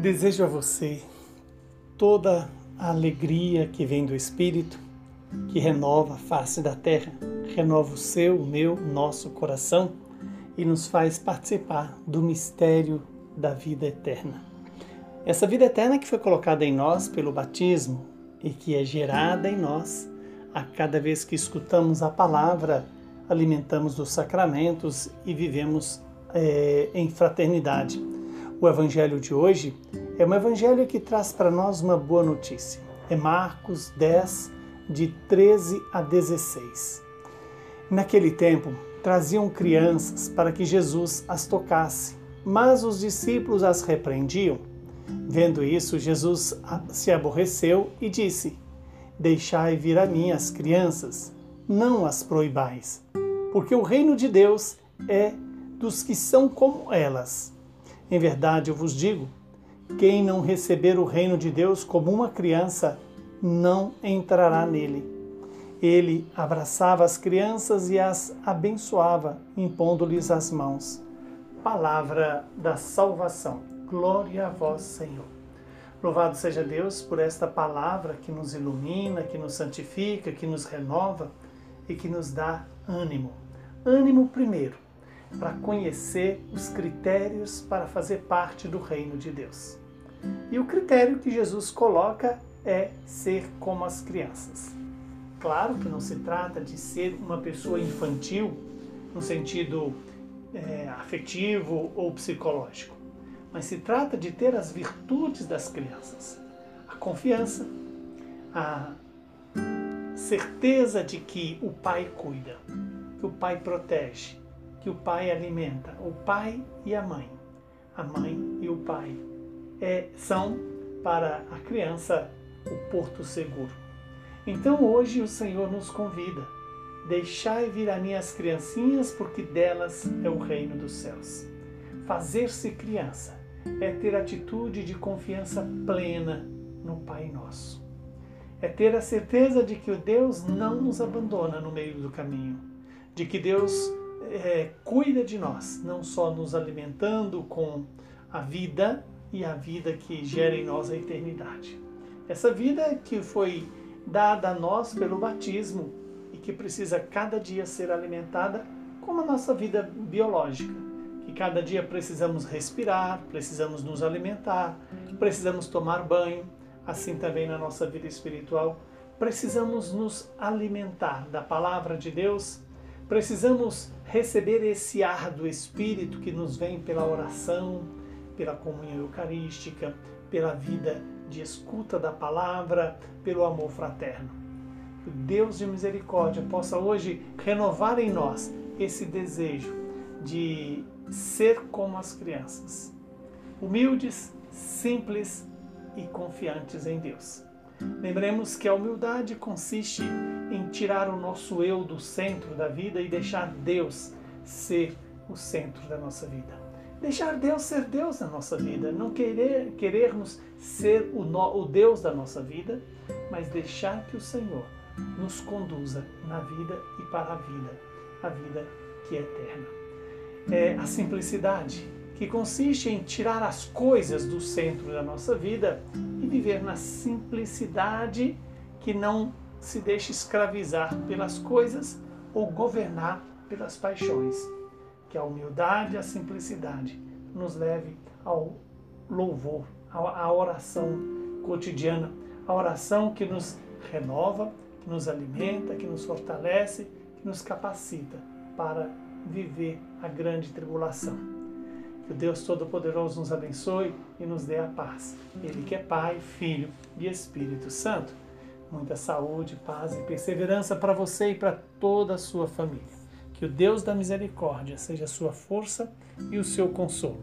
Desejo a você toda a alegria que vem do Espírito, que renova a face da terra, renova o seu, o meu, o nosso coração e nos faz participar do mistério da vida eterna. Essa vida eterna que foi colocada em nós pelo batismo e que é gerada em nós a cada vez que escutamos a palavra, alimentamos dos sacramentos e vivemos é, em fraternidade. O evangelho de hoje é um evangelho que traz para nós uma boa notícia. É Marcos 10, de 13 a 16. Naquele tempo, traziam crianças para que Jesus as tocasse, mas os discípulos as repreendiam. Vendo isso, Jesus se aborreceu e disse: Deixai vir a mim as crianças, não as proibais, porque o reino de Deus é dos que são como elas. Em verdade, eu vos digo: quem não receber o reino de Deus como uma criança, não entrará nele. Ele abraçava as crianças e as abençoava, impondo-lhes as mãos. Palavra da salvação. Glória a vós, Senhor. Louvado seja Deus por esta palavra que nos ilumina, que nos santifica, que nos renova e que nos dá ânimo. Ânimo, primeiro, para conhecer os critérios para fazer parte do reino de Deus. E o critério que Jesus coloca é ser como as crianças. Claro que não se trata de ser uma pessoa infantil no sentido é, afetivo ou psicológico, mas se trata de ter as virtudes das crianças: a confiança, a certeza de que o pai cuida, que o pai protege, que o pai alimenta, o pai e a mãe, a mãe e o pai é, são para a criança o porto seguro. Então hoje o Senhor nos convida: deixai vir a mim as criancinhas, porque delas é o reino dos céus. Fazer-se criança é ter atitude de confiança plena no Pai Nosso. É ter a certeza de que o Deus não nos abandona no meio do caminho, de que Deus é, cuida de nós, não só nos alimentando com a vida e a vida que gera em nós a eternidade. Essa vida que foi dada a nós pelo batismo e que precisa cada dia ser alimentada como a nossa vida biológica, que cada dia precisamos respirar, precisamos nos alimentar, precisamos tomar banho, assim também na nossa vida espiritual, precisamos nos alimentar da palavra de Deus, precisamos receber esse ar do Espírito que nos vem pela oração, pela comunhão eucarística, pela vida de escuta da palavra, pelo amor fraterno. Que o Deus de misericórdia possa hoje renovar em nós esse desejo de ser como as crianças, humildes, simples e confiantes em Deus. Lembremos que a humildade consiste em tirar o nosso eu do centro da vida e deixar Deus ser o centro da nossa vida. Deixar Deus ser Deus na nossa vida, não querer querermos ser o, no, o Deus da nossa vida, mas deixar que o Senhor nos conduza na vida e para a vida, a vida que é eterna. É a simplicidade, que consiste em tirar as coisas do centro da nossa vida e viver na simplicidade que não se deixa escravizar pelas coisas ou governar pelas paixões que a humildade e a simplicidade nos leve ao louvor, à oração cotidiana, a oração que nos renova, que nos alimenta, que nos fortalece, que nos capacita para viver a grande tribulação. Que o Deus Todo-Poderoso nos abençoe e nos dê a paz. Ele que é Pai, Filho e Espírito Santo. Muita saúde, paz e perseverança para você e para toda a sua família. Que o Deus da misericórdia seja a sua força e o seu consolo.